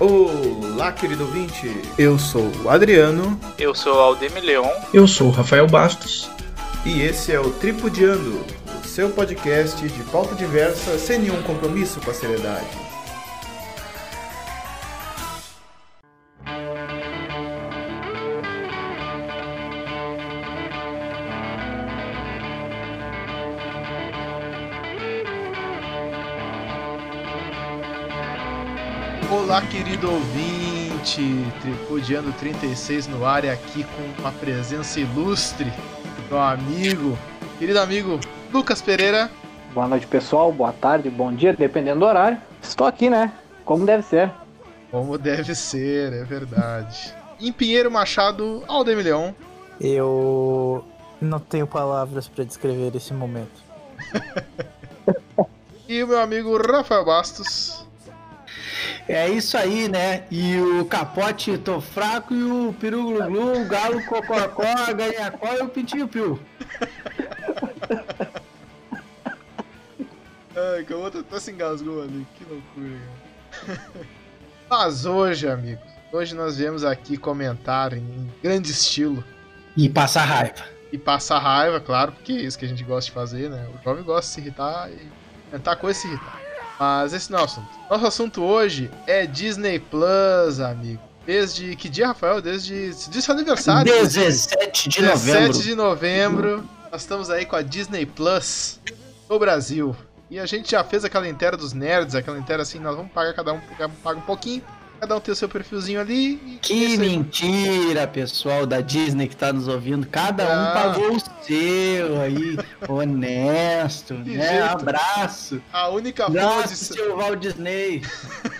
Olá, querido ouvinte. Eu sou o Adriano. Eu sou o Aldemir Leon. Eu sou o Rafael Bastos. E esse é o Tripudiando, o seu podcast de pauta diversa sem nenhum compromisso com a seriedade. Querido ouvinte, Tripudiano 36 no ar e aqui com uma presença ilustre do amigo, querido amigo Lucas Pereira. Boa noite, pessoal. Boa tarde, bom dia, dependendo do horário. Estou aqui, né? Como deve ser. Como deve ser, é verdade. em Pinheiro Machado, Aldemir Leon. Eu não tenho palavras para descrever esse momento. e o meu amigo Rafael Bastos. É isso aí, né? E o capote tô fraco e o peru glu, glu o galo cococó, a ganhacó e o pintinho piu. Ai, que eu outro até se engasgou ali, que loucura. Mas hoje, amigos, hoje nós viemos aqui comentar em grande estilo. E passar raiva. E passar raiva, claro, porque é isso que a gente gosta de fazer, né? O jovem gosta de se irritar e tentar coisa se irritar. Mas esse não é o assunto. Nosso assunto hoje é Disney Plus, amigo. Desde que dia, Rafael? Desde, desde seu aniversário. 17 de 17 novembro. 17 de novembro. Nós estamos aí com a Disney Plus no Brasil. E a gente já fez aquela inteira dos nerds, aquela inteira assim, nós vamos pagar cada um, paga um pouquinho Cada um tem o seu perfilzinho ali. Que mentira, pessoal da Disney que tá nos ouvindo. Cada ah. um pagou o seu aí. Honesto, que né? Jeito. Abraço. A única forma de. Seu Walt Disney.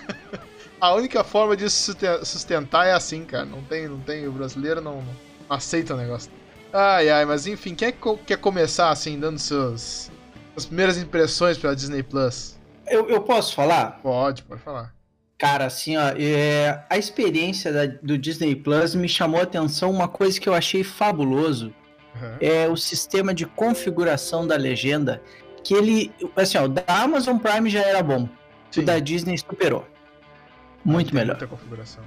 A única forma de sustentar é assim, cara. Não tem, não tem. O brasileiro não, não aceita o negócio. Ai, ai, mas enfim, quem é que quer começar assim, dando seus, as primeiras impressões pela Disney Plus? Eu, eu posso falar? Pode, pode falar. Cara, assim, ó, é, a experiência da, do Disney Plus me chamou a atenção uma coisa que eu achei fabuloso. Uhum. É o sistema de configuração da legenda. Que ele, assim, ó, o da Amazon Prime já era bom. Sim. O da Disney superou. Muito melhor. Muita configuração.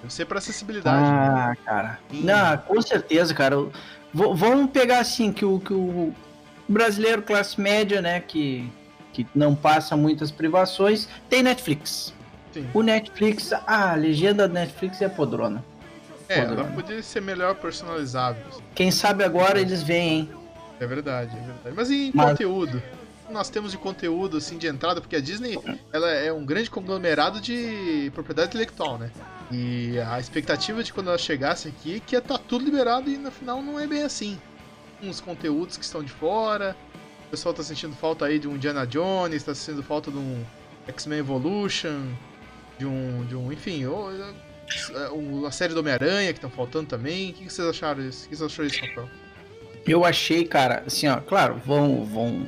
Deve ser para acessibilidade. Ah, né? cara. Sim. Não, com certeza, cara. V vamos pegar assim que o, que o brasileiro classe média, né, que, que não passa muitas privações, tem Netflix. Sim. O Netflix, a legenda do Netflix é podrona. É, podrona. ela podia ser melhor personalizável. Quem sabe agora eles vêm, hein? É verdade, é verdade. Mas e Mas... conteúdo? Nós temos de conteúdo assim de entrada, porque a Disney ela é um grande conglomerado de propriedade intelectual, né? E a expectativa de quando ela chegasse aqui é que ia estar tá tudo liberado e no final não é bem assim. Uns conteúdos que estão de fora, o pessoal tá sentindo falta aí de um Indiana Jones, tá sentindo falta de um X-Men Evolution, de um, de um enfim, ou, a série do Homem-Aranha que estão faltando também. O que vocês acharam disso? O que vocês acharam disso, Rafael? Eu achei, cara, assim, ó, claro, vão, vão,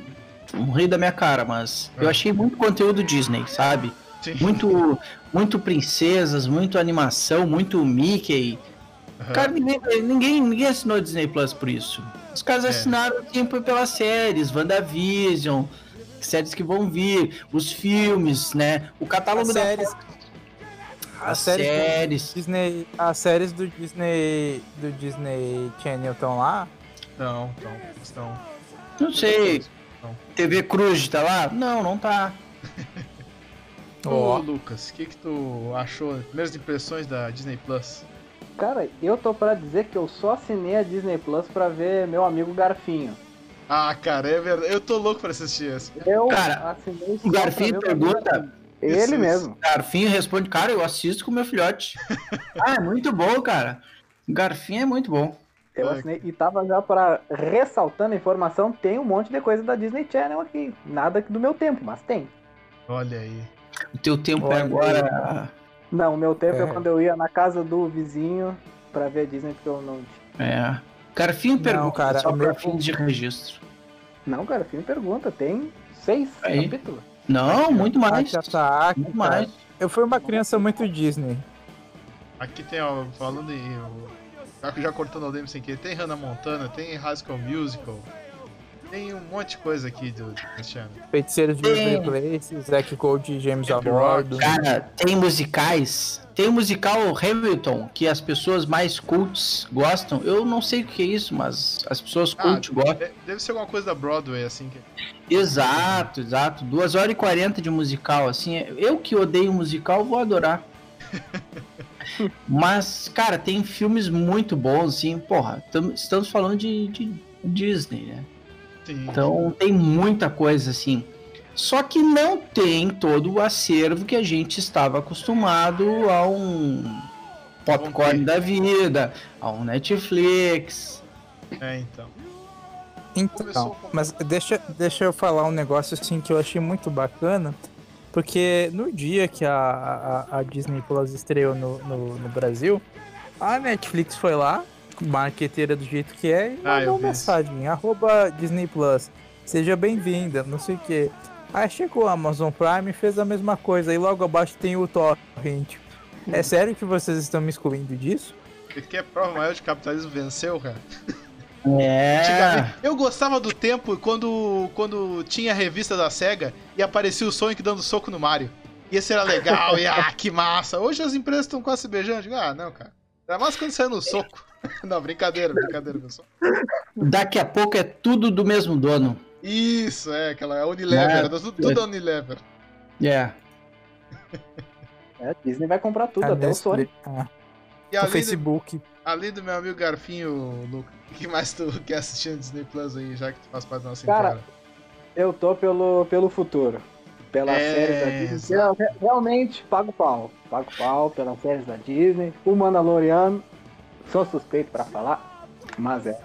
vão rir da minha cara, mas é. eu achei muito conteúdo Disney, sabe? Sim. Muito, muito princesas, muito animação, muito Mickey. Uhum. Cara, ninguém, ninguém, ninguém assinou Disney Plus por isso. Os caras é. assinaram tempo pelas séries, WandaVision, séries que vão vir, os filmes, né? O catálogo As da séries. As, séries, séries. Disney, as séries do Disney do Disney Channel estão lá? Não, estão, estão. Não sei. Não. TV Cruz tá lá? Não, não tá. Ô, oh. Lucas, o que que tu achou? Primeiras impressões da Disney Plus? Cara, eu tô para dizer que eu só assinei a Disney Plus para ver meu amigo Garfinho. Ah, cara, é verdade. Eu tô louco pra assistir essa. Eu cara, o Garfinho pergunta ele isso, mesmo. Garfinho responde, cara, eu assisto com meu filhote. ah, é muito bom, cara. Garfinho é muito bom. Eu assinei, e tava já para ressaltando a informação, tem um monte de coisa da Disney Channel aqui. Nada do meu tempo, mas tem. Olha aí. O teu tempo é Olha é agora. Não, o meu tempo é. é. quando eu ia na casa do vizinho para ver a Disney, porque eu não. É. Garfinho pergunta, cara, só meu fim de registro. Não, Garfinho pergunta, tem seis aí. capítulos. Não, muito mais. Aqui, tá, aqui, muito mais. Eu fui uma criança muito Disney. Aqui tem, ó, falando em. Já, já cortando o Demo sem querer, tem Hannah Montana, tem High School Musical. Tem um monte de coisa aqui do, Cristiano. Feiticeiros de Waverly Place, Zack Code e James Abordo. Cara, tem musicais. Tem o musical Hamilton, que as pessoas mais cults gostam. Eu não sei o que é isso, mas as pessoas ah, cult gostam. Deve ser alguma coisa da Broadway, assim. Que... Exato, exato. 2 horas e 40 de musical, assim. Eu que odeio musical, vou adorar. mas, cara, tem filmes muito bons, assim. Porra, estamos falando de, de Disney, né? Sim. Então tem muita coisa assim. Só que não tem todo o acervo que a gente estava acostumado a um popcorn da vida, a um Netflix. É, então. Então, mas deixa, deixa eu falar um negócio assim que eu achei muito bacana, porque no dia que a, a, a Disney Plus estreou no, no, no Brasil, a Netflix foi lá, marqueteira do jeito que é, e ah, mandou uma mensagem, arroba Disney Plus, seja bem-vinda, não sei o que. Aí chegou a Amazon Prime e fez a mesma coisa, e logo abaixo tem o Torrent. É sério que vocês estão me excluindo disso? Que é prova maior de capitalismo venceu, cara. É. Eu gostava do tempo quando, quando tinha a revista da SEGA e aparecia o Sonic dando soco no Mario. E esse era legal, e ah, que massa. Hoje as empresas estão quase se beijando. Digo, ah, não, cara. Era mais quando saiu no soco. Não, brincadeira, brincadeira, pessoal. Daqui a pouco é tudo do mesmo dono. Isso, é, aquela é Unilever, é, tudo, tudo é Unilever. Yeah. É, a Disney vai comprar tudo, a até o Sony. Ah. E o Facebook. Do, além do meu amigo Garfinho, Luca, o que mais tu quer assistir no Disney Plus aí, já que tu faz parte da nossa Cara, eu tô pelo, pelo futuro. Pela é, série da Disney. Eu, realmente, pago pau. Pago pau pelas séries da Disney. O Mandaloriano Sou suspeito para falar, mas é.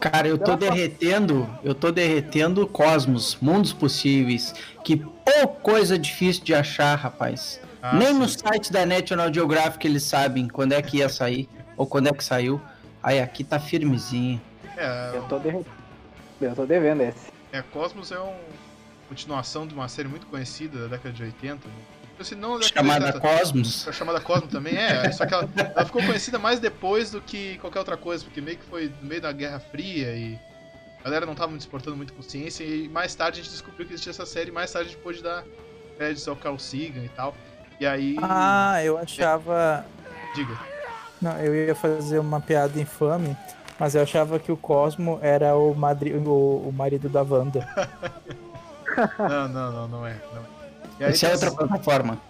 Cara, eu tô derretendo, eu tô derretendo cosmos, mundos possíveis. Que pô, coisa difícil de achar, rapaz. Ah, Nem sim. no site da National Geographic eles sabem quando é que ia sair ou quando é que saiu. Aí aqui tá firmezinho. É, eu tô derretendo. Eu tô devendo esse. É, Cosmos é uma continuação de uma série muito conhecida da década de 80, né? Se não, chamada tá, Cosmos. Chamada Cosmos também, é. Só que ela, ela, ficou conhecida mais depois do que qualquer outra coisa, porque meio que foi no meio da Guerra Fria e a galera não tava muito exportando muito consciência. E mais tarde a gente descobriu que existia essa série, e mais tarde a gente pôde dar créditos ao Carl Sagan e tal. E aí. Ah, eu achava. É... Diga. Não, eu ia fazer uma piada infame, mas eu achava que o Cosmo era o, madri... o, o marido da Wanda. não, não, não, não é. Não é. Essa é outra plataforma.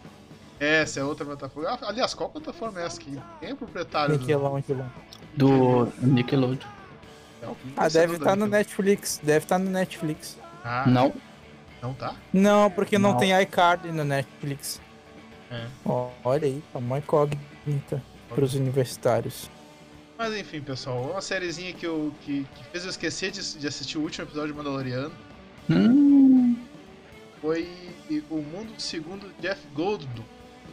Essa é outra plataforma. Ah, aliás, qual plataforma é essa aqui? Quem é o proprietário? Nickelodeon. Do, do Nickelodeon. É, ah, deve estar tá no Netflix. Deve estar tá no Netflix. Ah, não. Não tá? Não, porque não, não tem iCard no Netflix. É. Oh, olha aí, tá uma incógnita para os universitários. Mas enfim, pessoal, uma sériezinha que, eu, que, que fez eu esquecer de, de assistir o último episódio de Mandaloriano. Hum. Foi o Mundo Segundo Jeff Goldblum.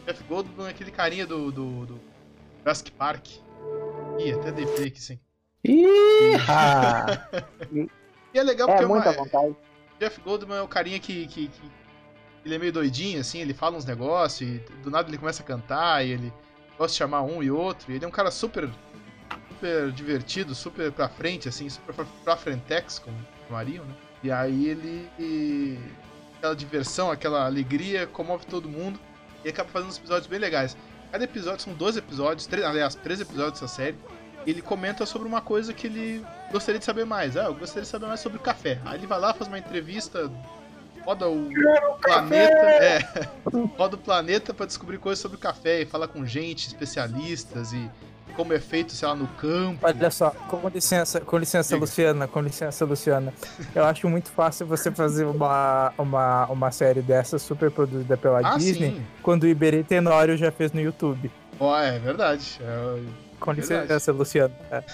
Jeff Goldblum é aquele carinha do, do, do Jurassic Park. Ih, até dei play aqui sim. e é legal porque é, muita uma, vontade. Jeff Goldblum é o carinha que, que, que, ele é meio doidinho, assim, ele fala uns negócios e do nada ele começa a cantar e ele gosta de chamar um e outro. E ele é um cara super, super divertido, super pra frente, assim, super pra frentex, como chamariam, né? E aí ele aquela diversão, aquela alegria, comove todo mundo e acaba fazendo uns episódios bem legais. Cada episódio são 12 episódios, três, aliás, 13 episódios dessa série. E ele comenta sobre uma coisa que ele gostaria de saber mais. Ah, eu gostaria de saber mais sobre o café. Aí ele vai lá, faz uma entrevista, roda o planeta, é, roda o planeta para descobrir coisas sobre o café e fala com gente, especialistas e como é feito, sei lá, no campo. Olha só, com licença, com licença, Luciana, com licença, Luciana. Eu acho muito fácil você fazer uma, uma, uma série dessa super produzida pela ah, Disney, sim. quando o Iberê Tenório já fez no YouTube. Ó, oh, é verdade. É com licença, Luciana. É.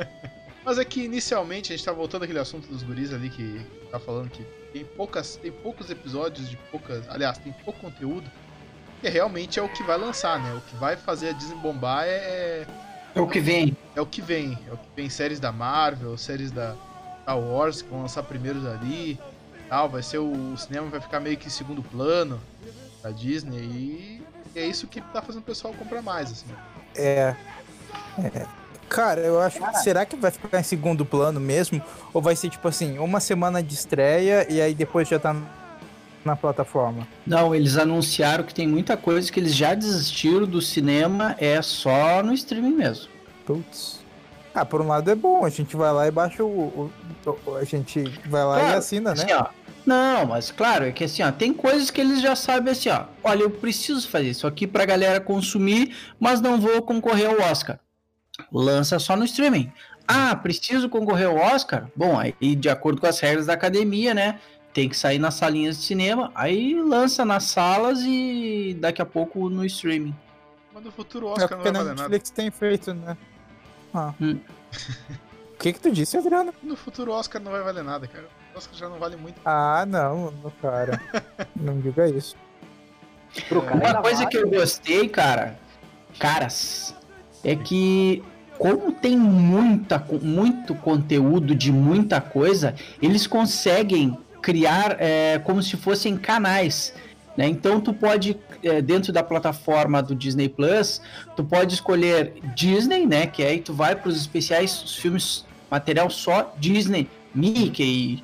Mas é que inicialmente a gente tá voltando àquele assunto dos guris ali que tá falando que tem poucas, tem poucos episódios de poucas, aliás, tem pouco conteúdo que realmente é o que vai lançar, né? O que vai fazer a Disney bombar é. É o que vem. É o que vem. É o que vem séries da Marvel, séries da Star Wars que vão lançar primeiros ali. Tal, vai ser o, o cinema vai ficar meio que em segundo plano da Disney e é isso que tá fazendo o pessoal comprar mais, assim. É. é. Cara, eu acho que será que vai ficar em segundo plano mesmo? Ou vai ser tipo assim, uma semana de estreia e aí depois já tá na plataforma? Não, eles anunciaram que tem muita coisa que eles já desistiram do cinema, é só no streaming mesmo. Putz. Ah, por um lado é bom, a gente vai lá e baixa o. o a gente vai lá claro, e assina, né? Assim, ó, não, mas claro, é que assim, ó, tem coisas que eles já sabem assim, ó. Olha, eu preciso fazer isso aqui pra galera consumir, mas não vou concorrer ao Oscar. Lança só no streaming. Ah, preciso concorrer ao Oscar? Bom, aí de acordo com as regras da academia, né? Tem que sair nas salinhas de cinema, aí lança nas salas e daqui a pouco no streaming. Mas no futuro Oscar é não vai valer nada. Netflix tem feito, né? Ah. Hum. o que que tu disse, Adriano? No futuro Oscar não vai valer nada, cara. Oscar já não vale muito. Ah, não, cara. não diga isso. Uma coisa vale. que eu gostei, cara, caras, é que como tem muita, muito conteúdo de muita coisa, eles conseguem criar é, como se fossem canais. Né? Então tu pode, é, dentro da plataforma do Disney Plus, tu pode escolher Disney, né? Que aí tu vai para os especiais, os filmes, material só Disney, Mickey,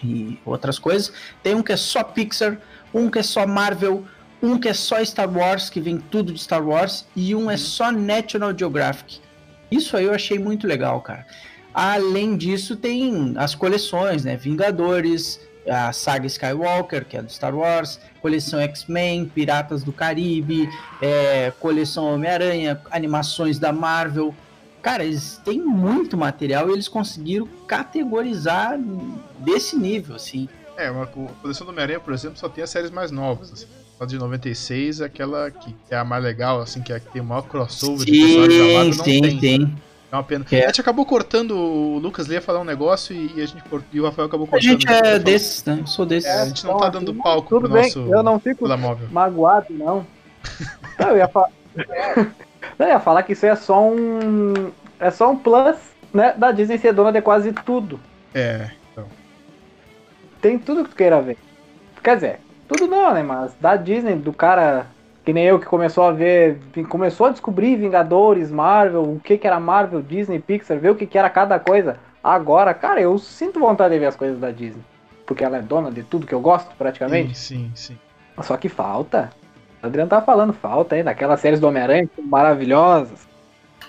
e outras coisas. Tem um que é só Pixar, um que é só Marvel, um que é só Star Wars, que vem tudo de Star Wars, e um é só National Geographic. Isso aí eu achei muito legal, cara. Além disso, tem as coleções, né? Vingadores, a saga Skywalker, que é do Star Wars, coleção X-Men, Piratas do Caribe, é, coleção Homem-Aranha, animações da Marvel. Cara, eles têm muito material e eles conseguiram categorizar desse nível, assim. É, uma, a coleção do Homem-Aranha, por exemplo, só tem as séries mais novas. Assim. A de 96 é aquela que é a mais legal, assim, que, é, que tem o maior crossover sim, de personagens da Marvel, não sim, tem. Sim. É uma pena. É. A gente acabou cortando, o Lucas ia falar um negócio e, e a gente e o Rafael acabou cortando. A gente é desses, né? Eu sou desses. É, a gente não tá dando palco Tudo pro bem, nosso eu não fico magoado, não. não, eu ia falar... eu ia falar que isso é só um... É só um plus, né, da Disney ser dona de quase tudo. É, então. Tem tudo que tu queira ver. Quer dizer, tudo não, né, mas da Disney, do cara que nem eu que começou a ver, começou a descobrir Vingadores, Marvel, o que que era Marvel, Disney, Pixar, ver o que que era cada coisa. Agora, cara, eu sinto vontade de ver as coisas da Disney. Porque ela é dona de tudo que eu gosto, praticamente. Sim, sim, sim. Só que falta. O Adriano tá falando, falta ainda. Aquelas séries do Homem-Aranha maravilhosas.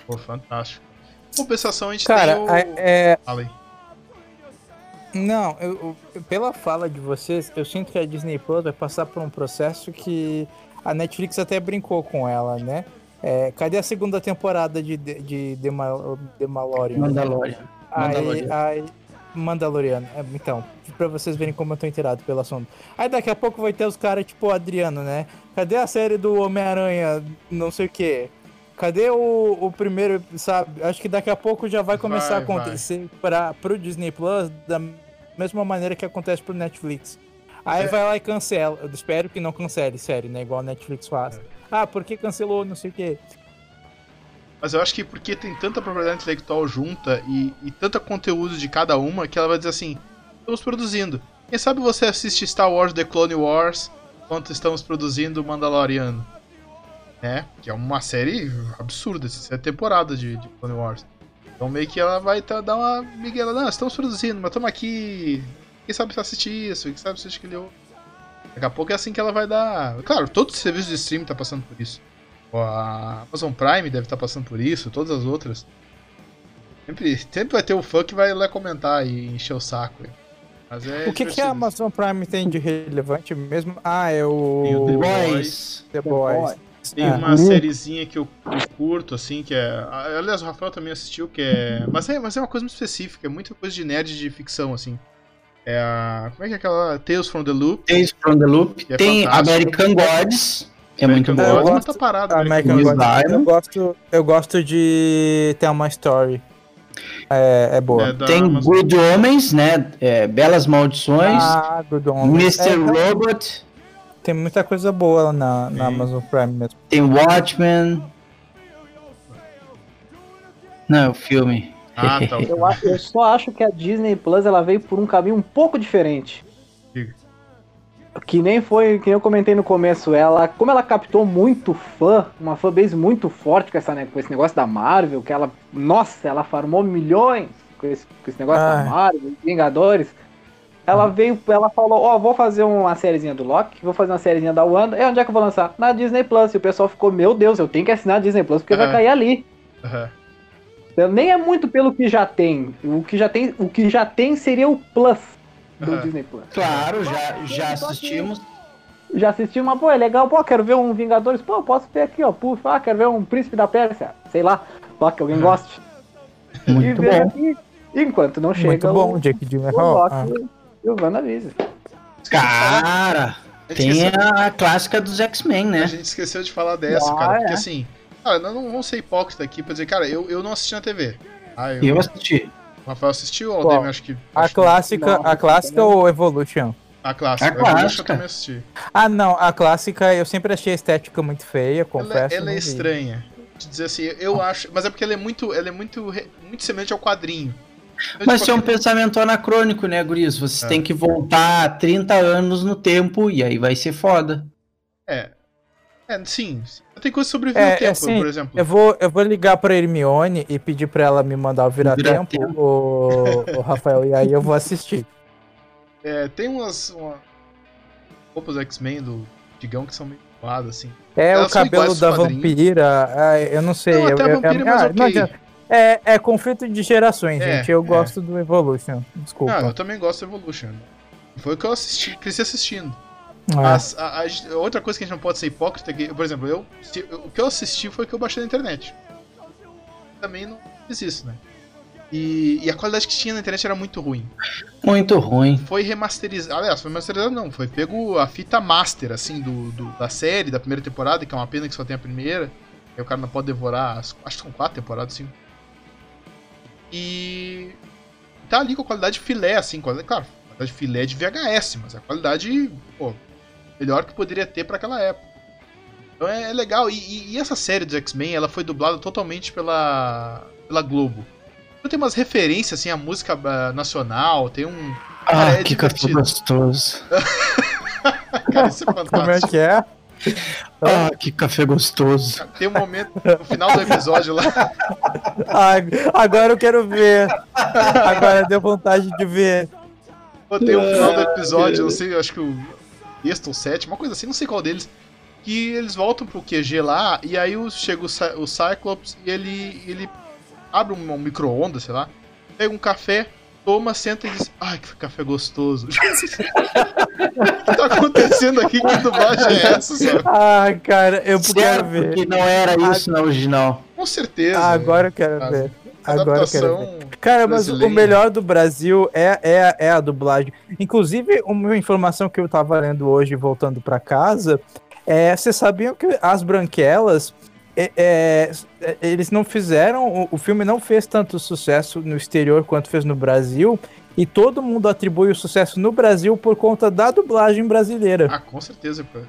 Pô, fantástico. Compensação, a gente Cara, tem o... é... Fala aí. Não, eu, eu, pela fala de vocês, eu sinto que a Disney Plus vai passar por um processo que a Netflix até brincou com ela, né? É, cadê a segunda temporada de, de, de, de Mandalorian? Mandalorian. Aí, aí, Mandaloriano. É, então, pra vocês verem como eu tô inteirado pelo assunto. Aí daqui a pouco vai ter os caras tipo o Adriano, né? Cadê a série do Homem-Aranha, não sei o quê? Cadê o, o primeiro, sabe? Acho que daqui a pouco já vai começar vai, a acontecer para pro Disney Plus da mesma maneira que acontece pro Netflix. Aí é. vai lá e cancela. Eu espero que não cancele, sério, né? Igual a Netflix faz. É. Ah, por que cancelou? Não sei o quê. Mas eu acho que porque tem tanta propriedade intelectual junta e, e tanta conteúdo de cada uma que ela vai dizer assim: estamos produzindo. Quem sabe você assiste Star Wars The Clone Wars enquanto estamos produzindo Mandaloriano? né? Que é uma série absurda, é temporada de, de Clone Wars. Então meio que ela vai tá, dar uma miguela, não, estamos produzindo, mas estamos aqui. Quem sabe se assistir isso, quem sabe se assistir aquele Daqui a pouco é assim que ela vai dar. Claro, todos os serviços de streaming tá passando por isso. A Amazon Prime deve estar tá passando por isso, todas as outras. Sempre, sempre vai ter o fã que vai lá comentar e encher o saco. Mas é o que, que a Amazon Prime tem de relevante mesmo? Ah, é o. The Boys. The Boys. Tem é. uma sériezinha que eu, eu, curto, assim, que é. Aliás, o Rafael também assistiu, que é. Mas é, mas é uma coisa muito específica, é muita coisa de nerd de ficção, assim. É a. Como é que é aquela. Tales from the Loop. Tales from the Loop. É Tem fantástico. American Gods. É muito bom. Eu gosto, tá parado, American, American Gods. Eu gosto, eu gosto de ter uma story. É, é boa. É Tem Amazon. Good Homens, né? É, Belas Maldições. Ah, Good Homens. Mr. É, Robot. Tem muita coisa boa na, na Amazon Prime mesmo. Tem Watchmen. Não, o filme. Ah, tá. eu, eu, só acho que a Disney Plus ela veio por um caminho um pouco diferente. que nem foi, que nem eu comentei no começo, ela, como ela captou muito fã, uma fanbase muito forte com, essa, com esse negócio da Marvel, que ela, nossa, ela farmou milhões com esse, com esse negócio Ai. da Marvel, Vingadores. Ela hum. veio, ela falou, ó, oh, vou fazer uma sériezinha do Loki, vou fazer uma sériezinha da Wanda, e onde é que eu vou lançar? Na Disney Plus. E o pessoal ficou, meu Deus, eu tenho que assinar a Disney Plus porque uhum. vai cair ali. Uhum. Nem é muito pelo que já tem. O que já tem, o que já tem seria o Plus do uhum. Disney Plus. Claro, já, já assistimos. Já assistimos, mas pô, é legal, pô, quero ver um Vingadores, pô, posso ver aqui, ó, puxa, ah, quero ver um Príncipe da Pérsia, sei lá, pô, que alguém uhum. goste. Muito bom. Aqui, enquanto não chega Muito bom, o, Jake Gyllenhaal. Ah. E o WandaVision. Cara, tem a clássica dos X-Men, né? A gente esqueceu de falar dessa, ah, cara, porque é. assim, cara, não vamos ser hipócrita aqui pra dizer, cara, eu, eu não assisti na TV. Ah, eu, eu assisti. O Rafael assistiu ou o acho que. A clássica, não, a clássica ou Evolution? A clássica. A clássica. eu também assisti. Ah, não, a clássica eu sempre achei a estética muito feia, confesso. Ela, ela é estranha. Te dizer assim, eu acho. Mas é porque ela é muito, ela é muito, muito semelhante ao quadrinho. Então, mas tipo, é um pensamento anacrônico, né, Guris? Você é. tem que voltar 30 anos no tempo e aí vai ser foda. É. É, sim. Tem coisa sobre é, tempo, assim, por exemplo. Eu vou, eu vou ligar pra Hermione e pedir pra ela me mandar o Vira-Tempo, Vira o, o Rafael, e aí eu vou assistir. É, tem umas, uma... roupas X-Men do Digão que são meio zoadas, assim. É, Elas o cabelo da vampira, ah, eu não sei. Não, até eu, a vampira, eu, é ah, okay. é, é conflito de gerações, é, gente. Eu é. gosto do Evolution, desculpa. Ah, eu também gosto do Evolution. Foi o que eu assisti, cresci assistindo. Mas a, a, outra coisa que a gente não pode ser hipócrita é que, por exemplo, eu, se, o que eu assisti foi o que eu baixei na internet. Também não fiz isso, né? E, e, a qualidade que tinha na internet era muito ruim. Muito ruim. Foi remasterizado. Aliás, foi remasterizado não. Foi pego a fita master, assim, do, do, da série, da primeira temporada, que é uma pena que só tem a primeira. Aí o cara não pode devorar. As, acho que são quatro temporadas, sim. E. Tá ali com a qualidade filé, assim. Qualidade, claro, qualidade filé de VHS, mas a qualidade. Pô, melhor que poderia ter para aquela época. Então é, é legal. E, e, essa série dos X-Men, ela foi dublada totalmente pela, pela Globo. Então tem umas referências, assim, à música uh, nacional, tem um... Ah, Cara, é que café gostoso. Cara, isso é fantástico. Como é que é? Ah, que café gostoso. Tem um momento no final do episódio lá. Ah, agora eu quero ver. Agora deu vontade de ver. Pô, tem um final do episódio, não sei, acho que o sexto ou sétimo, uma coisa assim, não sei qual deles. Que eles voltam pro QG lá, e aí chega o, o Cyclops e ele, ele abre um, um micro-ondas, sei lá, pega um café, toma, senta e diz: Ai, que café gostoso. o que tá acontecendo aqui? Que dublagem é essa, sabe? Ah, cara, eu certo quero ver. que não era isso na original. Com certeza. Ah, agora eu quero ver. Agora eu quero ver. Cara, mas o melhor do Brasil é, é, é a dublagem. Inclusive, uma informação que eu tava lendo hoje, voltando para casa, é, vocês sabiam que as branquelas é, é, é, eles não fizeram, o, o, filme não fez tanto sucesso no exterior quanto fez no Brasil, e todo mundo atribui o sucesso no Brasil por conta da dublagem brasileira. Ah, com certeza, pô.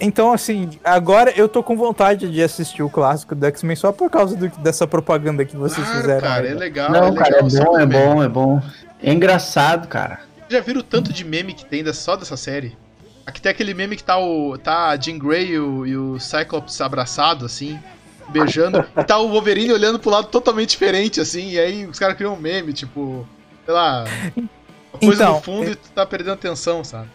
Então, assim, agora eu tô com vontade de assistir o clássico do X-Men só por causa do, dessa propaganda que vocês claro, fizeram. Cara, é legal. Não, é cara, legal, é bom, é bom, é bom. É engraçado, cara. Já viram o tanto de meme que tem só dessa série? Aqui tem aquele meme que tá o. tá a Jean Grey e o, e o Cyclops abraçado, assim, beijando. e tá o Wolverine olhando pro lado totalmente diferente, assim, e aí os caras criam um meme, tipo, sei lá. Uma coisa então, no fundo é... e tu tá perdendo atenção, sabe?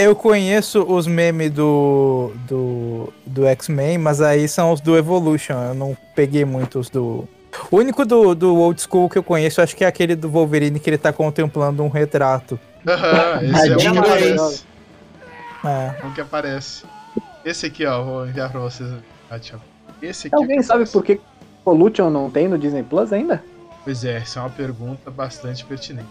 Eu conheço os memes do, do, do X-Men, mas aí são os do Evolution. Eu não peguei muitos do. O único do, do Old School que eu conheço, acho que é aquele do Wolverine que ele tá contemplando um retrato. Aham, esse é o é. Um que aparece. Esse aqui, ó, vou enviar pra vocês. Esse aqui. Alguém sabe por que Pollution não tem no Disney Plus ainda? Pois é, essa é uma pergunta bastante pertinente.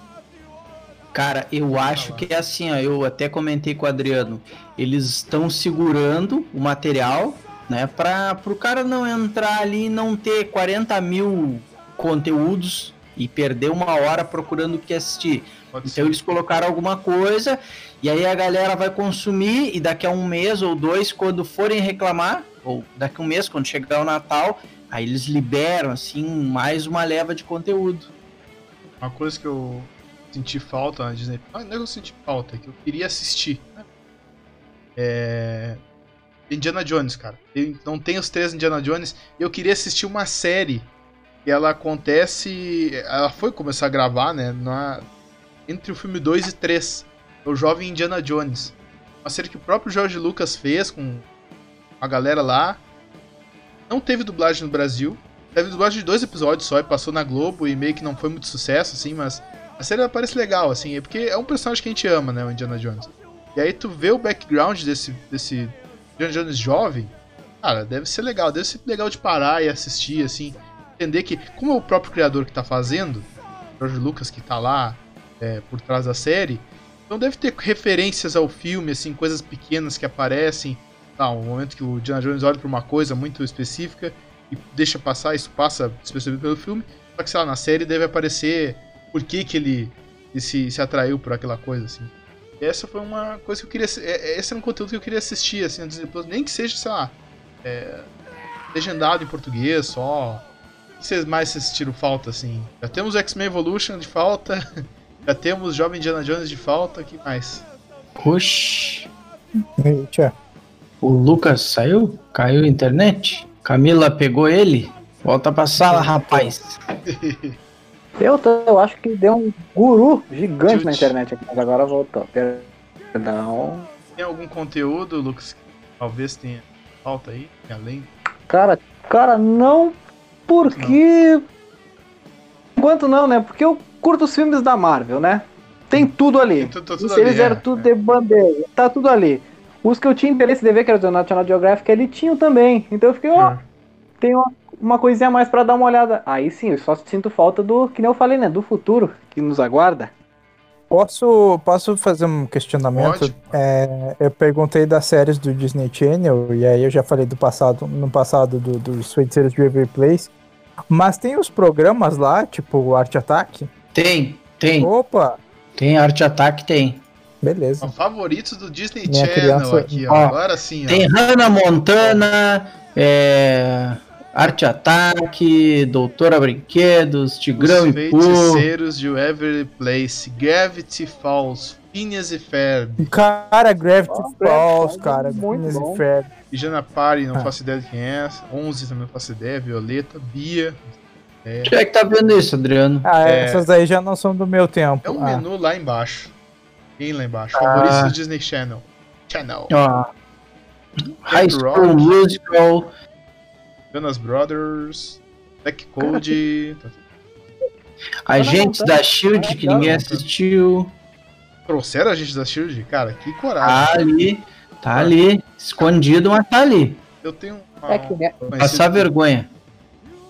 Cara, eu acho que é assim, ó, eu até comentei com o Adriano. Eles estão segurando o material, né, para o cara não entrar ali e não ter 40 mil conteúdos e perder uma hora procurando o que assistir. Pode então ser. eles colocaram alguma coisa e aí a galera vai consumir e daqui a um mês ou dois, quando forem reclamar, ou daqui a um mês, quando chegar o Natal, aí eles liberam assim mais uma leva de conteúdo. Uma coisa que eu senti falta na Disney. Não, não é que eu senti falta, é que eu queria assistir. Né? É. Indiana Jones, cara. Não tem os três Indiana Jones. Eu queria assistir uma série que ela acontece. Ela foi começar a gravar, né? Na, entre o filme 2 e 3. O Jovem Indiana Jones. Uma série que o próprio George Lucas fez com a galera lá. Não teve dublagem no Brasil. Teve dublagem de dois episódios só e passou na Globo e meio que não foi muito sucesso, assim, mas a série parece legal, assim, é porque é um personagem que a gente ama, né, o Indiana Jones. E aí tu vê o background desse, desse Indiana Jones jovem, cara, deve ser legal, deve ser legal de parar e assistir, assim, entender que, como é o próprio criador que tá fazendo, George Lucas que tá lá é, por trás da série, então deve ter referências ao filme, assim, coisas pequenas que aparecem, tá, um momento que o Indiana Jones olha pra uma coisa muito específica e deixa passar, isso passa despercebido pelo filme. Só que, sei lá, na série deve aparecer por que, que ele, ele se, se atraiu por aquela coisa, assim. E essa foi uma coisa que eu queria. É, é, esse era um conteúdo que eu queria assistir, assim, Disney Plus. Nem que seja, sei lá, é, legendado em português só. O que vocês mais assistiram falta, assim? Já temos X-Men Evolution de falta. Já temos Jovem Indiana Jones de falta. O que mais? Oxi. Eita. O Lucas saiu? Caiu a internet? Camila pegou ele? Volta pra sala, rapaz. Eu, eu acho que deu um guru gigante na internet aqui, mas agora voltou. Perdão. Tem algum conteúdo, Lucas, que talvez tenha falta aí, além? Cara, cara, não porque. Não. Enquanto não, né? Porque eu curto os filmes da Marvel, né? Tem tudo ali. Tem tudo, tudo eles ali, eram é, tudo é. de bandeja. Tá tudo ali. Os que eu tinha interesse de ver, que era do National Geographic, ele tinha também. Então eu fiquei, ó, oh, tem uma, uma coisinha a mais para dar uma olhada. Aí sim, eu só sinto falta do, que nem eu falei, né, do futuro que nos aguarda. Posso, posso fazer um questionamento? É, eu perguntei das séries do Disney Channel, e aí eu já falei do passado, no passado do, dos feiticeiros de River Place. Mas tem os programas lá, tipo Arte Attack? Tem, tem. Opa! Tem Arte Attack, tem. Beleza. São favoritos do Disney Minha Channel criança... aqui, ó. Agora sim, ó. Tem Hannah Montana, é... Arte Ataque, Doutora Brinquedos, Tigrão Os e Pooh. Feiticeiros de Every Place, Gravity Falls, Phineas e Ferb. Cara, Gravity oh, Falls, cara, Phineas e Ferb. E Jana Pari, não ah. faço ideia de quem é essa. 11 também não faço ideia, Violeta, Bia. É. Quem é que tá vendo isso, Adriano? Ah, é... essas aí já não são do meu tempo. É um ah. menu lá embaixo. Bem lá embaixo. Ah. Favoritos do Disney Channel. Channel. Ah. High School Musical. Jonas Brothers. Black Code. Agentes da Shield que ninguém assistiu. Trouxeram Agentes da Shield? Cara, que coragem. Tá ali. Tá ali. Escondido, mas tá ali. Eu tenho. Uma, é que, né? Passar vergonha.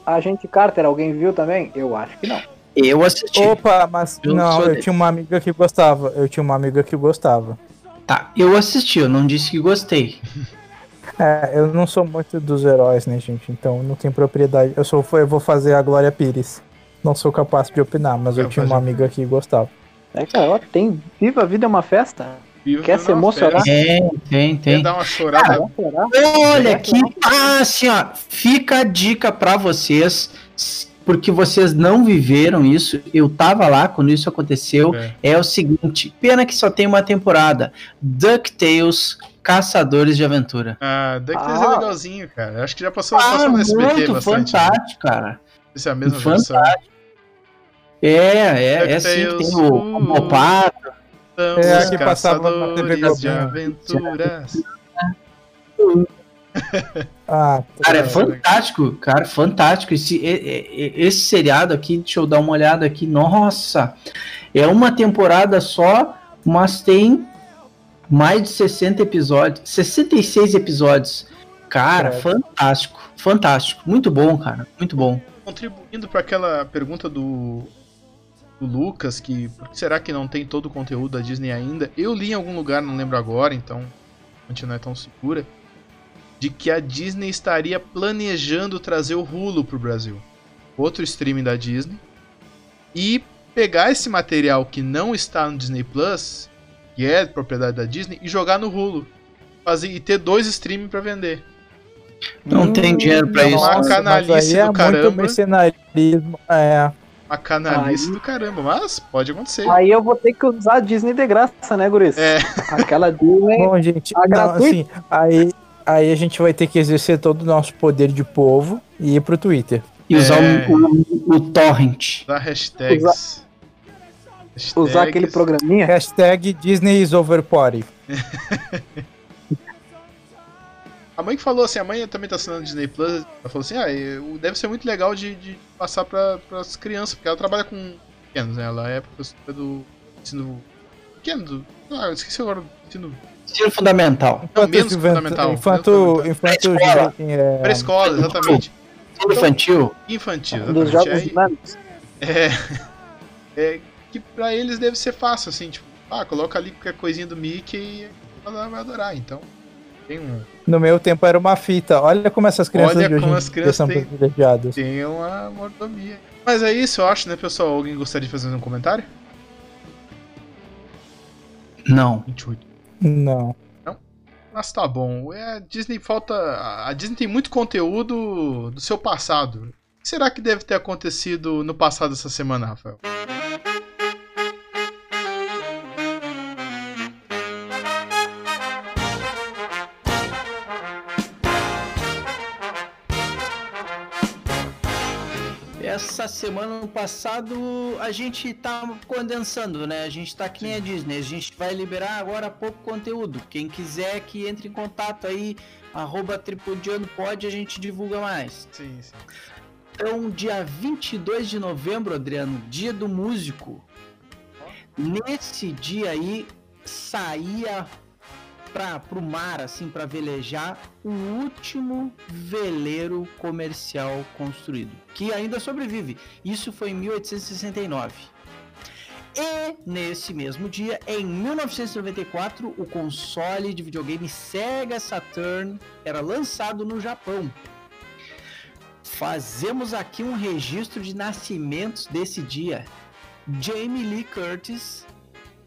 Agente Carter, alguém viu também? Eu acho que não. Eu assisti. Opa, mas eu não, eu tinha uma amiga que gostava. Eu tinha uma amiga que gostava. Tá, eu assisti, eu não disse que gostei. É, eu não sou muito dos heróis, né, gente? Então não tenho propriedade. Eu sou, eu vou fazer a Glória Pires. Não sou capaz de opinar, mas eu, eu tinha uma amiga que gostava. É, cara, tem. Viva a vida é uma festa. Viva Quer se emocionar? Tem, tem, tem. Quer dar uma chorada? olha que assim, ó. Fica a dica para vocês porque vocês não viveram isso. Eu tava lá quando isso aconteceu. É, é o seguinte: pena que só tem uma temporada. DuckTales Caçadores de Aventura. Ah, DuckTales é ah. é legalzinho, cara. Acho que já passou, ah, passou no SBT muito bastante. Né? fantástico, né? cara. Isso é a mesma fantástico. versão. É, é, é assim que tem o, o Mopato. É, a que passava na TV de aventuras. ah, cara, é fantástico, cara, fantástico. Esse, esse seriado aqui, deixa eu dar uma olhada aqui. Nossa, é uma temporada só, mas tem mais de 60 episódios, 66 episódios. Cara, é. fantástico, fantástico. Muito bom, cara, muito bom. Contribuindo para aquela pergunta do, do Lucas, que por que será que não tem todo o conteúdo da Disney ainda? Eu li em algum lugar, não lembro agora, então a gente não é tão segura de que a Disney estaria planejando trazer o Hulu pro Brasil, outro streaming da Disney, e pegar esse material que não está no Disney Plus, que é propriedade da Disney, e jogar no Hulu, fazer e ter dois streaming para vender. Não hum, tem dinheiro para isso. Uma canalice é do caramba. Mercenarismo, é. A canalice aí... do caramba, mas pode acontecer. Aí eu vou ter que usar a Disney de graça, né, Guris? É. Aquela Disney. Bom, gente, a não, assim, aí, aí a gente vai ter que exercer todo o nosso poder de povo e ir pro Twitter. E usar é... o, o, o, torrent. Usar hashtags. Usar, hashtags. usar aquele programinha. Hashtag Disney is over party. A mãe que falou assim, a mãe também tá assinando Disney Plus, ela falou assim, ah, deve ser muito legal de, de passar para as crianças, porque ela trabalha com pequenos, né? Ela é professora do ensino pequeno, do, ah, eu esqueci agora, ensino Ensino fundamental. Não, menos fundamental. Infanto, infanto pré-escola, é... pré-escola, exatamente. Infantil. Infantil, exatamente. Dos jogos. É, é que pra eles deve ser fácil, assim, tipo, ah, coloca ali qualquer coisinha do Mickey e ela vai adorar, então tem um... No meu tempo era uma fita. Olha como essas crianças Olha de hoje como as crianças são têm, privilegiadas. Tem uma mordomia. Mas é isso, eu acho, né, pessoal? Alguém gostaria de fazer um comentário? Não. 28. Não. Não? Mas tá bom. É, a Disney falta. A Disney tem muito conteúdo do seu passado. O que será que deve ter acontecido no passado essa semana, Rafael? Semana passado a gente tá condensando, né? A gente tá que nem a Disney, a gente vai liberar agora pouco conteúdo. Quem quiser que entre em contato aí, arroba tripudiano pode, a gente divulga mais. Sim, sim. Então, dia 22 de novembro, Adriano, dia do músico. Nesse dia aí, saía para o mar, assim, para velejar, o último veleiro comercial construído, que ainda sobrevive. Isso foi em 1869. E nesse mesmo dia, em 1994, o console de videogame Sega Saturn era lançado no Japão. Fazemos aqui um registro de nascimentos desse dia. Jamie Lee Curtis,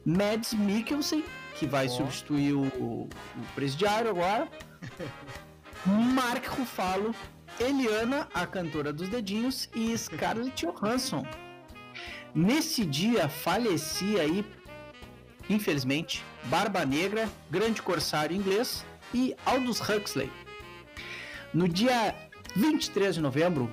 Mads Mikkelsen que vai oh. substituir o, o, presidiário agora. Mark Ruffalo, Eliana, a cantora dos dedinhos, e Scarlett Johansson. Nesse dia falecia aí, infelizmente, Barba Negra, Grande Corsário Inglês e Aldous Huxley. No dia 23 de novembro,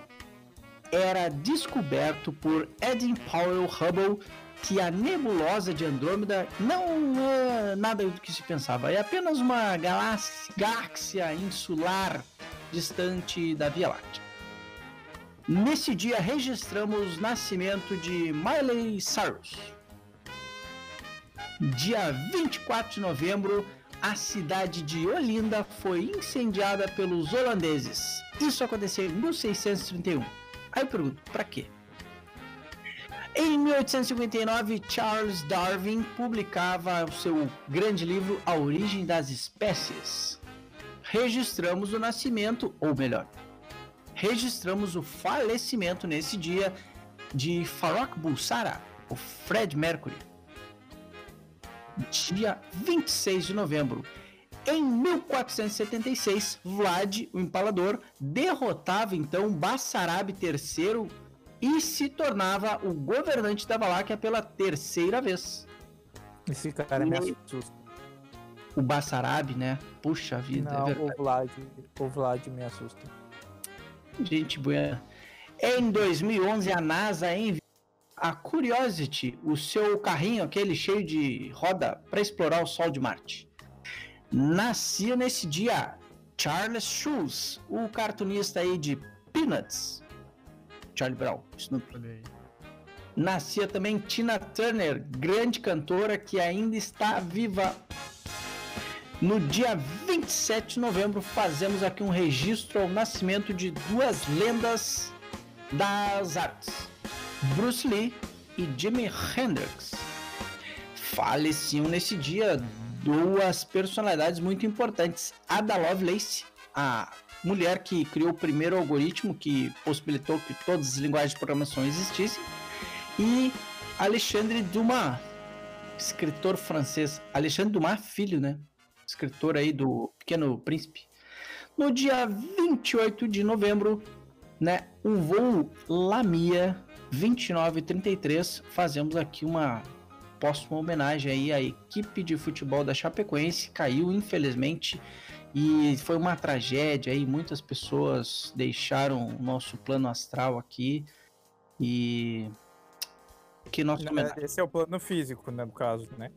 era descoberto por Edwin Powell Hubble que a nebulosa de Andrômeda não é nada do que se pensava, é apenas uma galáxia insular distante da Via Láctea. Nesse dia registramos o nascimento de Miley Cyrus. Dia 24 de novembro, a cidade de Olinda foi incendiada pelos holandeses. Isso aconteceu em 1631. Aí eu pergunto, para quê? Em 1859, Charles Darwin publicava o seu grande livro A Origem das Espécies. Registramos o nascimento, ou melhor, registramos o falecimento nesse dia de Farrokh Bulsara, o Fred Mercury. Dia 26 de novembro. Em 1476, Vlad, o Empalador, derrotava então Bassarab III e se tornava o governante da Valáquia pela terceira vez. Esse cara me assusta. O Bassarab, né? Puxa vida, Não, é o Vlad, o Vlad me assusta. Gente boa. Em 2011, a NASA enviou a Curiosity, o seu carrinho, aquele cheio de roda, para explorar o Sol de Marte. Nascia nesse dia Charles Schulz, o cartunista aí de Peanuts, Charlie Brown, Snoop. Nascia também Tina Turner, grande cantora que ainda está viva. No dia 27 de novembro, fazemos aqui um registro ao nascimento de duas lendas das artes: Bruce Lee e Jimi Hendrix. Faleciam nesse dia duas personalidades muito importantes: Ada Lovelace, a mulher que criou o primeiro algoritmo que possibilitou que todas as linguagens de programação existissem, e Alexandre Dumas, escritor francês. Alexandre Dumas, filho, né? Escritor aí do Pequeno Príncipe. No dia 28 de novembro, né, um voo Lamia 2933, fazemos aqui uma póstuma homenagem aí à equipe de futebol da Chapecoense, caiu infelizmente e foi uma tragédia aí, muitas pessoas deixaram o nosso plano astral aqui e que nosso Esse é o plano físico, né, no caso, né?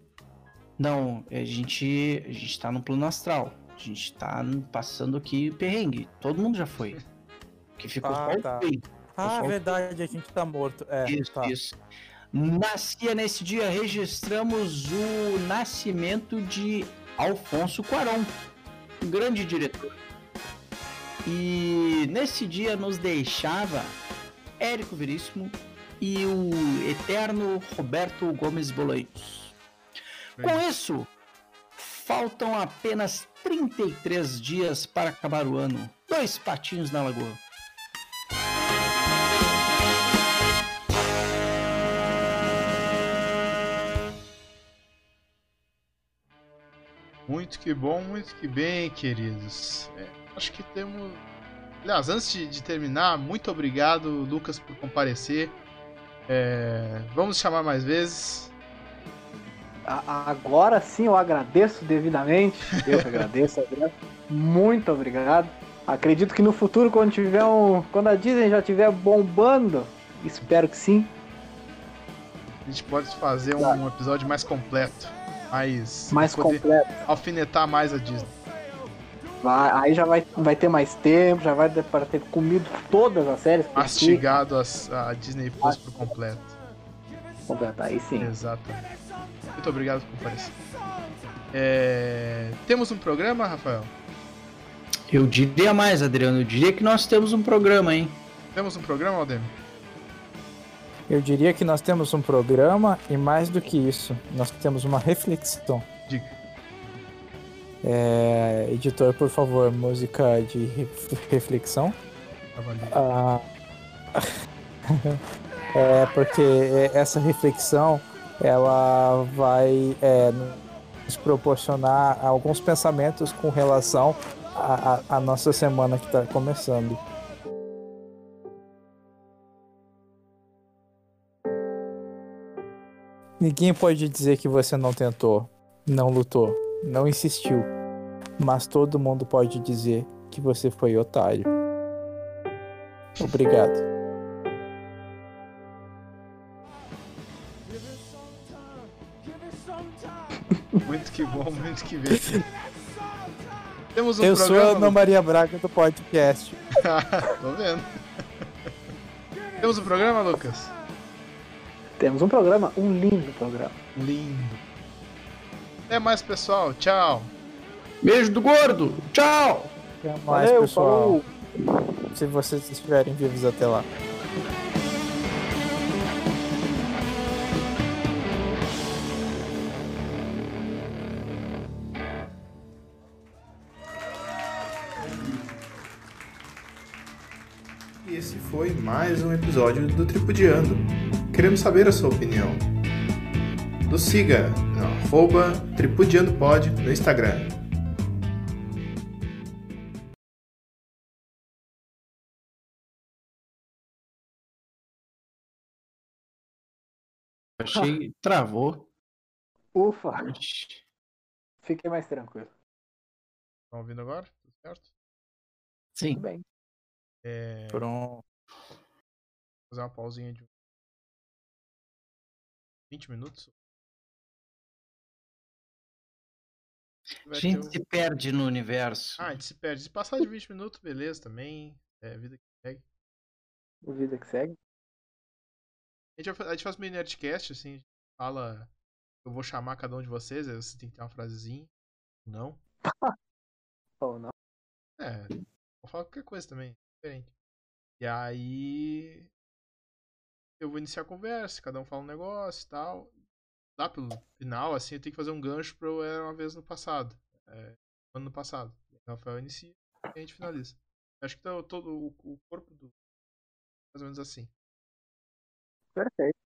Não, a gente a gente tá no plano astral. A gente tá passando aqui perrengue. Todo mundo já foi. Que ficou ah, tá. Ah, verdade, a gente tá morto. É, isso, tá. isso. Nascia nesse dia, registramos o nascimento de Alfonso Cuarón, um grande diretor. E nesse dia nos deixava Érico Veríssimo e o eterno Roberto Gomes Bolanhos. Com isso, faltam apenas 33 dias para acabar o ano. Dois patinhos na lagoa. Muito que bom, muito que bem, queridos. É, acho que temos. Aliás, antes de, de, terminar, muito obrigado, Lucas, por comparecer. É, vamos chamar mais vezes. Agora sim eu agradeço devidamente. Eu que agradeço, Muito obrigado. Acredito que no futuro, quando tiver um. Quando a Disney já estiver bombando, espero que sim. A gente pode fazer um episódio mais completo mais. Mais completo. Alfinetar mais a Disney. Vai, aí já vai, vai ter mais tempo, já vai para ter comido todas as séries. Mastigado as, a Disney Plus por completo. Completo, aí sim. Exatamente. Muito obrigado por comparecer. É... Temos um programa, Rafael? Eu diria mais, Adriano. Eu diria que nós temos um programa, hein? Temos um programa, Aldemir? Eu diria que nós temos um programa e mais do que isso, nós temos uma reflexão. Diga. É, editor, por favor, música de reflexão. Ah, é porque essa reflexão ela vai é, nos proporcionar alguns pensamentos com relação à nossa semana que está começando. Ninguém pode dizer que você não tentou, não lutou, não insistiu. Mas todo mundo pode dizer que você foi otário. Obrigado. Muito que bom, muito que bem. Temos um Eu programa... sou a Ana Maria Braga do podcast. Tô vendo. Temos um programa, Lucas? Temos um programa, um lindo programa. Lindo. Até mais, pessoal. Tchau. Beijo do gordo. Tchau. Até mais, Valeu, pessoal. Falou. Se vocês estiverem vivos até lá. E esse foi mais um episódio do Tripudiando. Queremos saber a sua opinião. Nos siga no arroba tripudiandopod no Instagram. Achei. Travou. Ufa! Fiquei mais tranquilo. Estão ouvindo agora? Tudo certo? Sim. Tudo bem. É... Pronto. Vou fazer uma pausinha de 20 minutos. a gente se perde no universo. Ah, a gente se perde. Se passar de 20 minutos, beleza também. É vida que segue. O vida que segue. A gente, a gente faz meio nerdcast, assim, fala. Eu vou chamar cada um de vocês, aí você tem que ter uma frasezinha. Não. Ou não. É, vou falar qualquer coisa também, diferente. E aí eu vou iniciar a conversa, cada um fala um negócio e tal. Lá pelo final, assim, eu tenho que fazer um gancho pra eu era uma vez no passado. É, ano passado. O Rafael inicia e a gente finaliza. Acho que tá todo o, o corpo do. Mais ou menos assim. Perfeito.